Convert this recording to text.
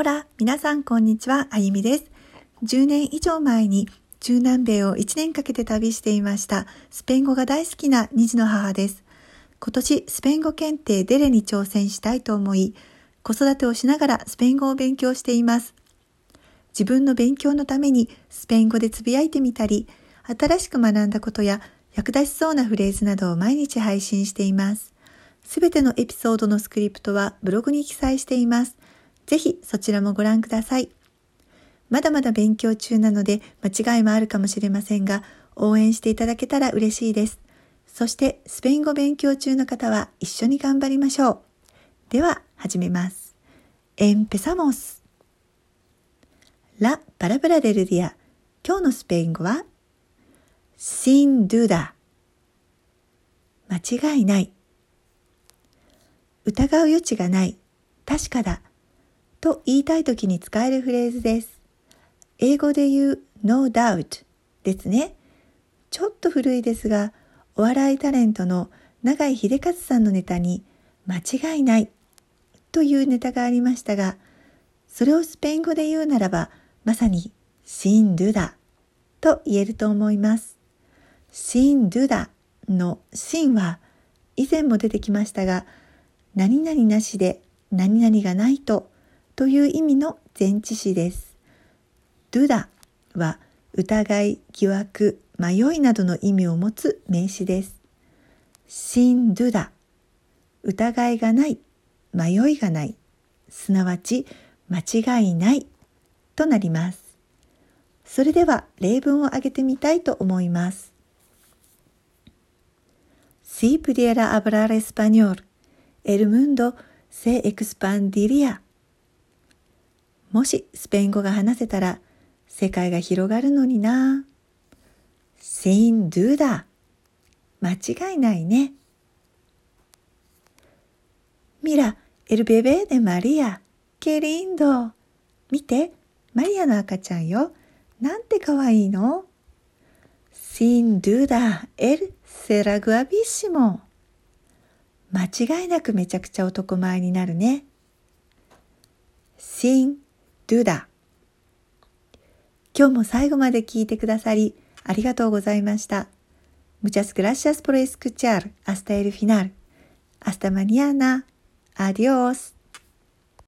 オラ、皆さんこんにちは、あゆみです。10年以上前に中南米を1年かけて旅していましたスペイン語が大好きな2児の母です。今年スペイン語検定デレに挑戦したいと思い、子育てをしながらスペイン語を勉強しています。自分の勉強のためにスペイン語でつぶやいてみたり、新しく学んだことや役立ちそうなフレーズなどを毎日配信しています。すべてのエピソードのスクリプトはブログに記載しています。ぜひそちらもご覧ください。まだまだ勉強中なので間違いもあるかもしれませんが、応援していただけたら嬉しいです。そしてスペイン語勉強中の方は一緒に頑張りましょう。では始めます。Empezamos! La palabra del día 今日のスペイン語は sin duda 間違いない疑う余地がない確かだと言いたい時に使えるフレーズです。英語で言う no doubt ですね。ちょっと古いですが、お笑いタレントの永井秀和さんのネタに間違いないというネタがありましたが、それをスペイン語で言うならば、まさにシンドゥダと言えると思います。シンドゥダのシンは以前も出てきましたが、何々なしで何々がないとという意味の前置詞です。ドゥダは疑い、疑惑、迷いなどの意味を持つ名詞です。シンドゥダ、疑いがない、迷いがない、すなわち間違いないとなります。それでは例文を挙げてみたいと思います。Si pudiera hablar español, el mundo se expandiría. もしスペイン語が話せたら世界が広がるのにな。sin duda 間違いないね。Mira, el bebé de María. Qué lindo. 見て、マリアの赤ちゃんよ。なんてかわいいの Sin duda, él será guapísimo. 間違いなくめちゃくちゃ男前になるね。Sin duda 今日も最後まで聞いてくださりありがとうございました。Muchas gracias por escuchar hasta el final. Hasta mañana. Adiós.